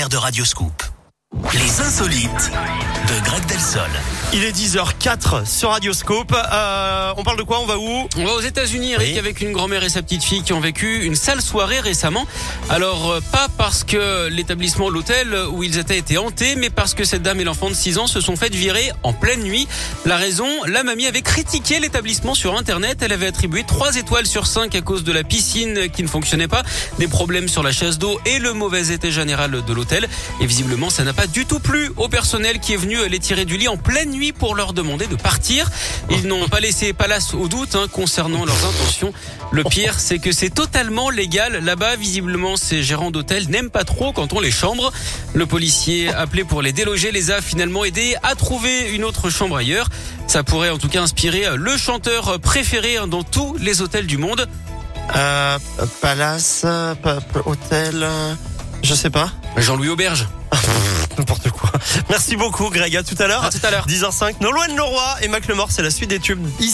partenaire de Radioscoop. Les insolites de Greg Delsol. Il est 10h04 sur Radioscope. Euh, on parle de quoi? On va où? On va aux États-Unis, Eric, Oui. avec une grand-mère et sa petite fille qui ont vécu une sale soirée récemment. Alors, euh, pas parce que l'établissement, l'hôtel où ils étaient était hanté, mais parce que cette dame et l'enfant de 6 ans se sont fait virer en pleine nuit. La raison, la mamie avait critiqué l'établissement sur Internet. Elle avait attribué 3 étoiles sur 5 à cause de la piscine qui ne fonctionnait pas, des problèmes sur la chasse d'eau et le mauvais état général de l'hôtel. Et visiblement, ça n'a pas du tout plu au personnel qui est venu les tirer du lit en pleine nuit pour leur demander de partir. Ils n'ont pas laissé place au doute hein, concernant leurs intentions. Le pire, c'est que c'est totalement légal. Là-bas, visiblement, ces gérants d'hôtel n'aiment pas trop quand on les chambre. Le policier appelé pour les déloger les a finalement aidés à trouver une autre chambre ailleurs. Ça pourrait en tout cas inspirer le chanteur préféré hein, dans tous les hôtels du monde. euh, Palace, pa- pa- hôtel, euh, je sais pas. Jean-Louis Auberge. Merci beaucoup Greg, à tout à l'heure. À tout à l'heure. 10h05, Nolwenn Leroy et Mac Lemort, c'est la suite des tubes.